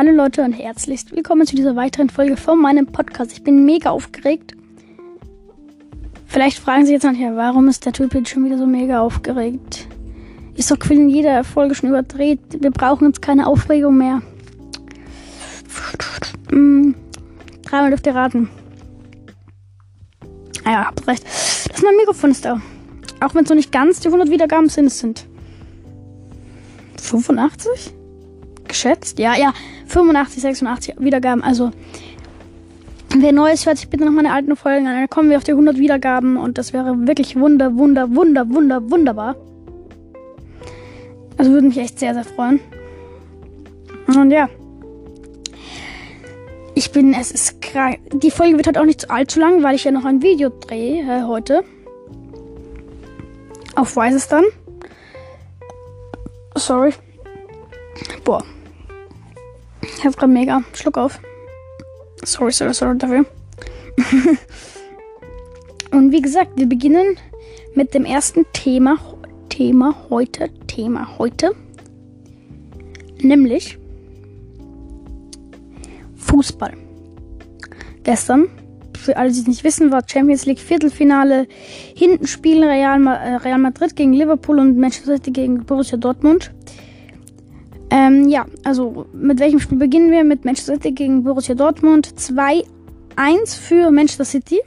Hallo Leute und herzlichst willkommen zu dieser weiteren Folge von meinem Podcast. Ich bin mega aufgeregt. Vielleicht fragen Sie jetzt nachher, warum ist der Typ jetzt schon wieder so mega aufgeregt? Ist doch in jeder Folge schon überdreht. Wir brauchen jetzt keine Aufregung mehr. Hm, dreimal dürft ihr raten. Ah ja, habt recht. Das ist mein Mikrofon ist da. Auch wenn es noch nicht ganz die 100 Wiedergaben sind, es sind 85? Geschätzt? Ja, ja. 85, 86 Wiedergaben. Also, wer Neues hört sich bitte noch meine alten Folgen an. Dann kommen wir auf die 100 Wiedergaben und das wäre wirklich wunder, wunder, wunder, wunder, wunderbar. Also würde mich echt sehr, sehr freuen. Und ja. Ich bin, es ist krank. Die Folge wird halt auch nicht allzu lang, weil ich ja noch ein Video drehe äh, heute. Auf Weißes dann. Sorry. Ich hab grad mega Schluck auf. Sorry, sorry, sorry dafür. Und wie gesagt, wir beginnen mit dem ersten Thema. Thema heute. Thema heute. Nämlich Fußball. Gestern, für alle, die es nicht wissen, war Champions League Viertelfinale. Hinten spielen Real, äh, Real Madrid gegen Liverpool und Manchester City gegen Borussia Dortmund. Ähm, ja, also mit welchem Spiel beginnen wir? Mit Manchester City gegen Borussia Dortmund. 2-1 für Manchester City.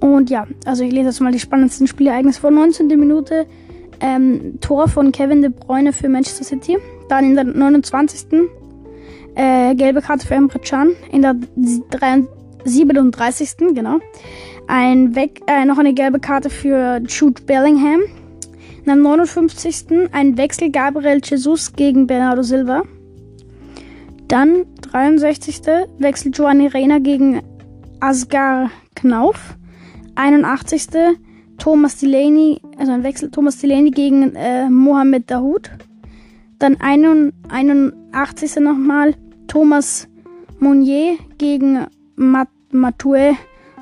Und ja, also ich lese jetzt mal die spannendsten Spielereignisse vor 19. Minute. Ähm, Tor von Kevin De Bruyne für Manchester City. Dann in der 29. Äh, gelbe Karte für Emre Can. In der 37. genau. Ein Weg, äh, noch eine gelbe Karte für Jude Bellingham. In der 59. ein Wechsel Gabriel Jesus gegen Bernardo Silva. Dann 63. Wechsel Giovanni Reina gegen Asgar Knauf. 81. Thomas Delaney, also ein Wechsel Thomas Delaney gegen äh, Mohamed Dahoud. Dann 81. nochmal Thomas Monnier gegen Mat Matue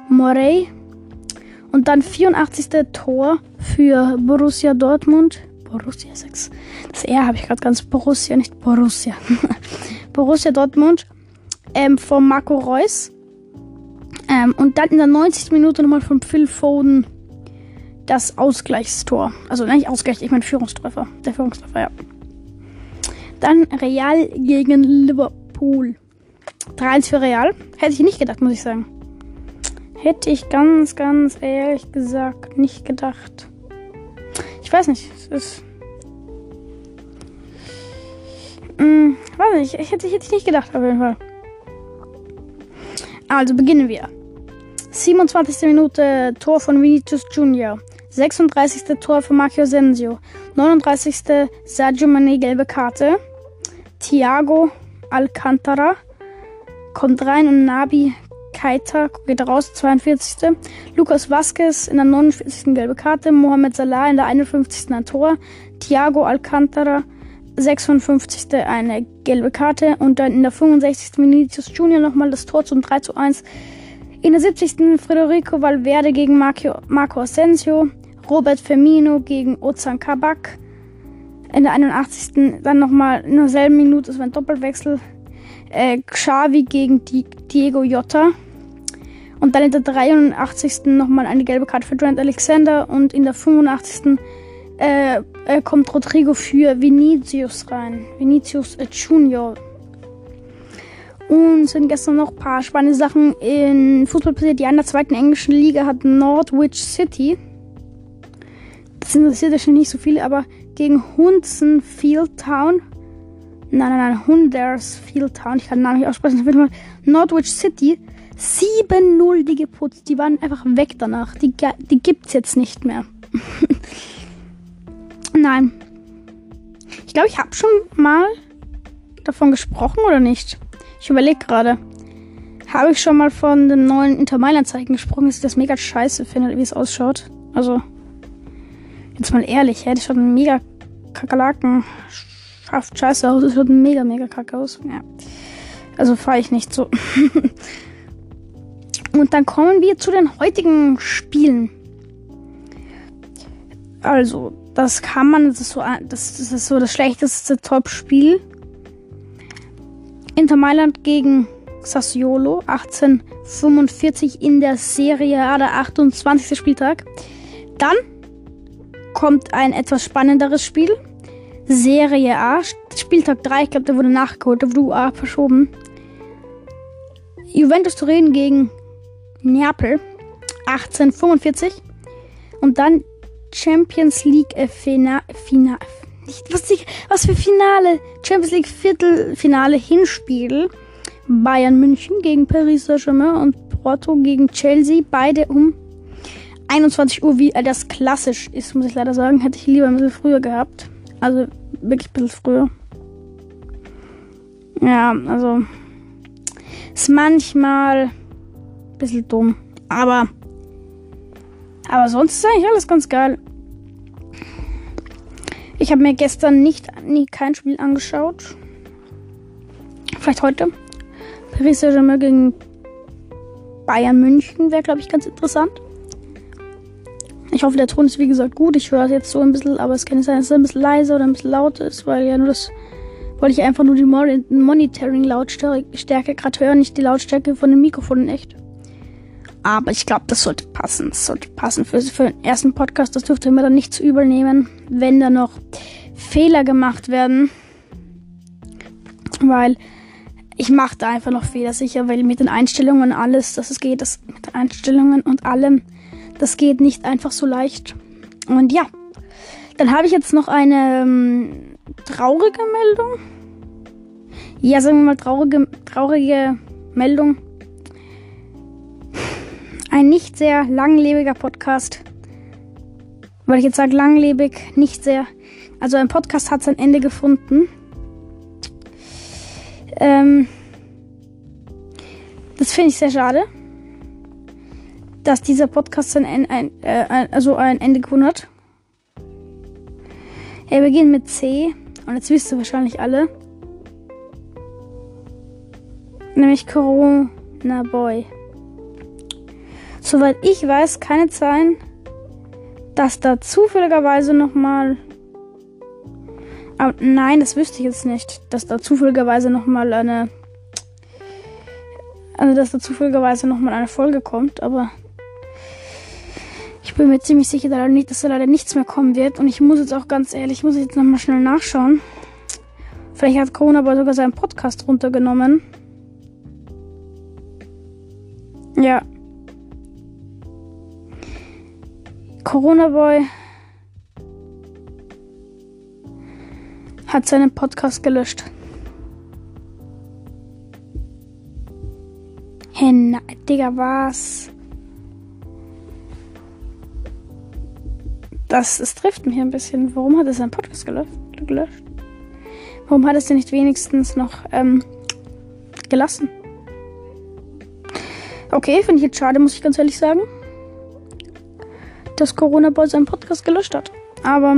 Morey. Und dann 84. Tor für Borussia Dortmund. Borussia 6. Das R habe ich gerade ganz Borussia, nicht Borussia. Borussia Dortmund ähm, von Marco Reus. Ähm, und dann in der 90. Minute nochmal von Phil Foden das Ausgleichstor. Also nicht Ausgleich, ich meine Führungstreffer. Der Führungstreffer, ja. Dann Real gegen Liverpool. 3-1 für Real. Hätte ich nicht gedacht, muss ich sagen. Hätte ich ganz, ganz ehrlich gesagt nicht gedacht. Ich weiß nicht. Es ist. Hm, weiß nicht. Ich hätte, hätte ich nicht gedacht, auf jeden Fall. Also beginnen wir. 27. Minute Tor von Vinicius Junior. 36. Tor von Marco Sensio. 39. Sergio Mane gelbe Karte. Thiago Alcantara kommt rein und Nabi Keita geht raus, 42. Lukas Vasquez in der 49. gelbe Karte. Mohamed Salah in der 51. ein Tor. Thiago Alcantara 56. eine gelbe Karte. Und dann in der 65. Vinicius Junior nochmal das Tor zum 3 zu 1. In der 70. Federico Valverde gegen Marco, Asensio. Robert Firmino gegen Ozan Kabak. In der 81. dann nochmal in derselben Minute, es war ein Doppelwechsel. Äh, Xavi gegen Diego Jota. Und dann in der 83. nochmal eine gelbe Karte für Trent Alexander. Und in der 85. Äh, äh, kommt Rodrigo für Vinicius rein. Vinicius äh, Junior. Und sind gestern noch ein paar spannende Sachen in Fußball passiert. Die an der zweiten englischen Liga hat Norwich City. Das interessiert ja schon nicht so viele, aber gegen Hunsenfield Town. Nein, nein, nein, Hundersfield Town. Ich kann den Namen nicht aussprechen. Norwich City 7-0 die geputzt. Die waren einfach weg danach. Die, die gibt's jetzt nicht mehr. Nein. Ich glaube, ich habe schon mal davon gesprochen oder nicht. Ich überlege gerade. Habe ich schon mal von dem neuen Inter Mailand-Zeichen gesprochen, dass ich das mega scheiße finde, wie es ausschaut. Also, jetzt mal ehrlich, hätte ich schon einen mega Kakerlaken schafft scheiße aus. Es wird mega, mega kacke aus. Ja. Also fahre ich nicht so. Und dann kommen wir zu den heutigen Spielen. Also, das kann man, das ist so das, ist so das schlechteste Top-Spiel. Inter Mailand gegen Sassuolo 1845 in der Serie A, der 28. Spieltag. Dann kommt ein etwas spannenderes Spiel. Serie A, Spieltag 3, ich glaube, der wurde nachgeholt, der wurde A verschoben. Juventus Turin gegen Neapel 1845 und dann Champions League äh, nicht was, was für Finale? Champions League Viertelfinale Hinspiel. Bayern München gegen Paris Saint-Germain und Porto gegen Chelsea. Beide um 21 Uhr wie äh, das klassisch ist muss ich leider sagen. Hätte ich lieber ein bisschen früher gehabt. Also wirklich ein bisschen früher. Ja also ist manchmal bisschen dumm aber aber sonst ist eigentlich alles ganz geil. Ich habe mir gestern nicht nie kein Spiel angeschaut. Vielleicht heute. Paris Saint-Germain gegen Bayern München wäre, glaube ich, ganz interessant. Ich hoffe, der Ton ist wie gesagt gut. Ich höre es jetzt so ein bisschen, aber es kann nicht sein, dass es ein bisschen leise oder ein bisschen laut ist, weil ja nur das, weil ich einfach nur die Monitoring-Lautstärke gerade höre, nicht die Lautstärke von dem Mikrofon in echt. Aber ich glaube, das sollte passen. Das sollte passen für, für den ersten Podcast. Das dürfte mir dann nicht zu übel nehmen, wenn da noch Fehler gemacht werden. Weil ich mache da einfach noch Fehler sicher, weil mit den Einstellungen alles, dass es geht, das mit den Einstellungen und allem, das geht nicht einfach so leicht. Und ja, dann habe ich jetzt noch eine ähm, traurige Meldung. Ja, sagen wir mal traurige, traurige Meldung ein nicht sehr langlebiger Podcast. Weil ich jetzt sage langlebig, nicht sehr. Also ein Podcast hat sein Ende gefunden. Ähm, das finde ich sehr schade, dass dieser Podcast sein ein, ein, äh, also ein Ende gefunden hat. Er beginnt mit C und jetzt wisst ihr wahrscheinlich alle. Nämlich Corona Boy. Soweit ich weiß, es sein, dass da zufälligerweise nochmal. Aber nein, das wüsste ich jetzt nicht. Dass da zufälligerweise nochmal eine. Also, dass da zufälligerweise nochmal eine Folge kommt, aber. Ich bin mir ziemlich sicher, dass da leider nichts mehr kommen wird. Und ich muss jetzt auch ganz ehrlich, ich muss jetzt nochmal schnell nachschauen. Vielleicht hat Corona aber sogar seinen Podcast runtergenommen. Ja. Corona Boy hat seinen Podcast gelöscht. Hey, Digga, was? Das, das trifft mich ein bisschen. Warum hat er seinen Podcast gelöscht? gelöscht? Warum hat er es denn nicht wenigstens noch ähm, gelassen? Okay, finde ich jetzt schade, muss ich ganz ehrlich sagen dass Corona Boy seinen Podcast gelöscht hat. Aber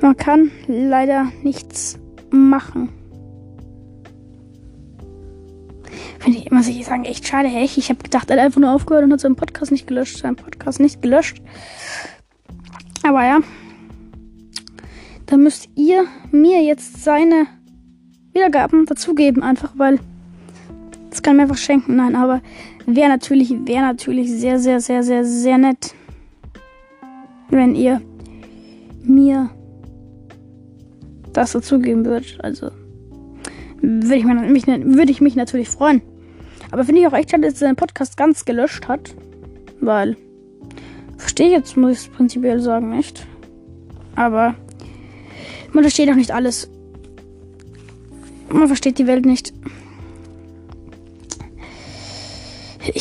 man kann leider nichts machen. Finde ich immer sich sagen, echt schade, echt. Ich habe gedacht, er hat einfach nur aufgehört und hat seinen Podcast nicht gelöscht. Seinen Podcast nicht gelöscht. Aber ja. Da müsst ihr mir jetzt seine Wiedergaben dazugeben, einfach weil. Das kann mir einfach schenken. Nein, aber Wäre natürlich, wäre natürlich sehr, sehr, sehr, sehr, sehr nett, wenn ihr mir das dazugeben würdet. Also würde ich, mich, würde ich mich natürlich freuen. Aber finde ich auch echt schade, dass er seinen Podcast ganz gelöscht hat. Weil, verstehe ich jetzt, muss ich es prinzipiell sagen, nicht. Aber man versteht auch nicht alles. Man versteht die Welt nicht.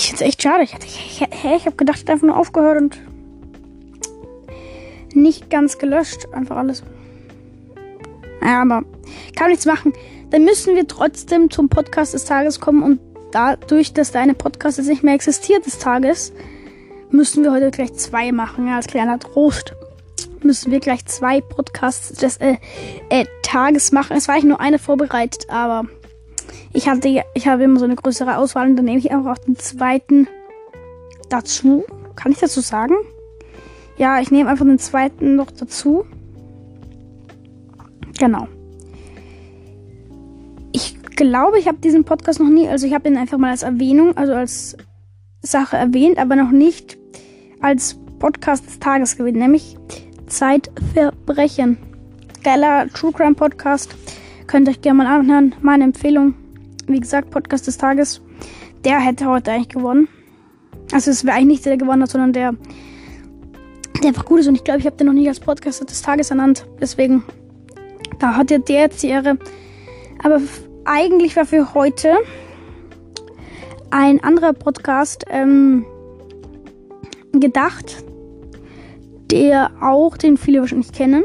Ich es echt schade. Ich, ich, ich, ich habe gedacht, ich einfach nur aufgehört und nicht ganz gelöscht. Einfach alles. Ja, aber kann nichts machen. Dann müssen wir trotzdem zum Podcast des Tages kommen und dadurch, dass deine Podcast jetzt nicht mehr existiert des Tages, müssen wir heute gleich zwei machen. Ja, als kleiner Trost müssen wir gleich zwei Podcasts des äh, äh, Tages machen. Es war eigentlich nur eine vorbereitet, aber ich hatte, ich habe immer so eine größere Auswahl und dann nehme ich einfach auch den zweiten dazu. Kann ich dazu sagen? Ja, ich nehme einfach den zweiten noch dazu. Genau. glaube, ich habe diesen Podcast noch nie, also ich habe ihn einfach mal als Erwähnung, also als Sache erwähnt, aber noch nicht als Podcast des Tages gewählt, nämlich Zeitverbrechen. Geiler True Crime Podcast. Könnt euch gerne mal anhören. Meine Empfehlung. Wie gesagt, Podcast des Tages. Der hätte heute eigentlich gewonnen. Also es wäre eigentlich nicht der, der gewonnen hat, sondern der, der einfach gut ist. Und ich glaube, ich habe den noch nicht als Podcast des Tages ernannt. Deswegen, da hat der jetzt die Ehre. Aber eigentlich war für heute ein anderer Podcast ähm, gedacht, der auch, den viele wahrscheinlich kennen.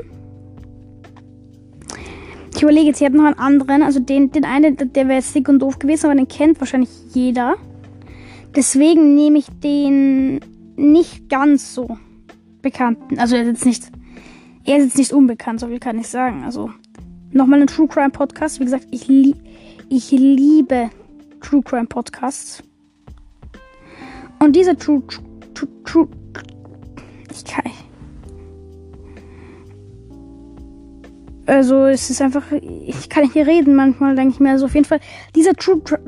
Ich überlege jetzt, ich hätte noch einen anderen, also den, den einen, der wäre dick und doof gewesen, aber den kennt wahrscheinlich jeder. Deswegen nehme ich den nicht ganz so bekannten. Also er ist jetzt nicht, er ist jetzt nicht unbekannt, so viel kann ich sagen. Also nochmal ein True Crime Podcast. Wie gesagt, ich, li ich liebe True Crime Podcasts. Und dieser True, True, True, ich kann, also es ist einfach, ich kann nicht hier reden manchmal, denke ich mir. Also auf jeden Fall, dieser True, True,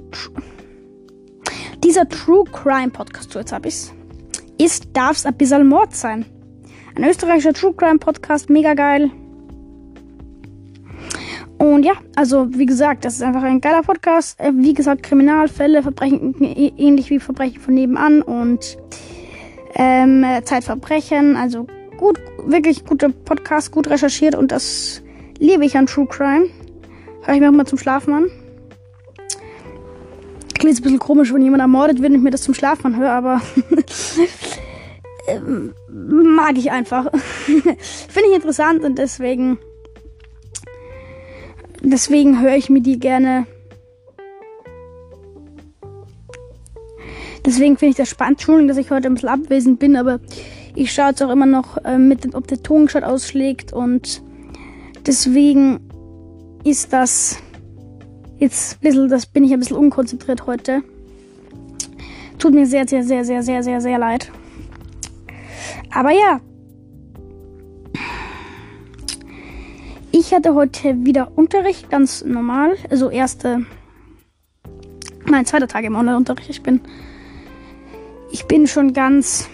dieser True Crime Podcast, so jetzt hab ich's, ist, darf's ein bisschen Mord sein. Ein österreichischer True Crime Podcast, mega geil. Und ja, also wie gesagt, das ist einfach ein geiler Podcast. Äh, wie gesagt, Kriminalfälle, Verbrechen, ähnlich wie Verbrechen von nebenan und ähm, Zeitverbrechen. Also gut, wirklich guter Podcast, gut recherchiert und das liebe ich an True Crime. Hör ich mir auch mal zum Schlafen an. Klingt ein bisschen komisch, wenn jemand ermordet wird und ich mir das zum Schlafen anhöre, aber ähm, mag ich einfach. Finde ich interessant und deswegen deswegen höre ich mir die gerne. Deswegen finde ich das spannend. Entschuldigung, dass ich heute ein bisschen abwesend bin, aber ich schaue jetzt auch immer noch äh, mit, ob der Ton gerade ausschlägt und Deswegen ist das jetzt ein bisschen, das bin ich ein bisschen unkonzentriert heute. Tut mir sehr, sehr, sehr, sehr, sehr, sehr, sehr leid. Aber ja. Ich hatte heute wieder Unterricht, ganz normal. Also erste, mein zweiter Tag im Online-Unterricht. Ich bin, ich bin schon ganz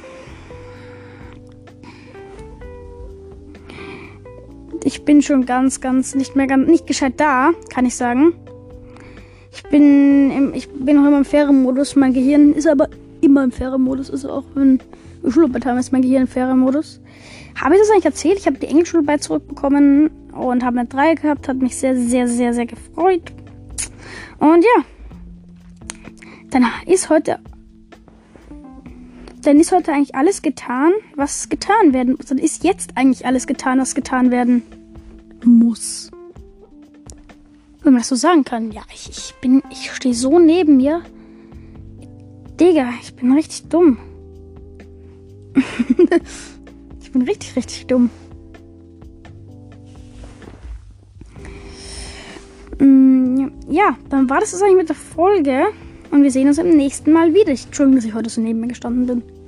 ich bin schon ganz, ganz nicht mehr ganz nicht gescheit da, kann ich sagen. Ich bin im, ich bin noch immer im Ferienmodus. Mein Gehirn ist aber immer im Ferienmodus. Also auch wenn Schularbeit haben, ist mein Gehirn im Ferienmodus. Habe ich das eigentlich erzählt? Ich habe die Englischschularbeit zurückbekommen und habe eine 3 gehabt. Hat mich sehr, sehr, sehr, sehr gefreut. Und ja. Dann ist heute dann ist heute eigentlich alles getan, was getan werden muss. Dann ist jetzt eigentlich alles getan, was getan werden muss. Wenn man das so sagen kann. Ja, ich, ich bin, ich stehe so neben mir. Digga, ich bin richtig dumm. ich bin richtig, richtig dumm. Mm, ja, dann war das eigentlich mit der Folge. Und wir sehen uns im nächsten Mal wieder. Entschuldigung, dass ich heute so neben mir gestanden bin.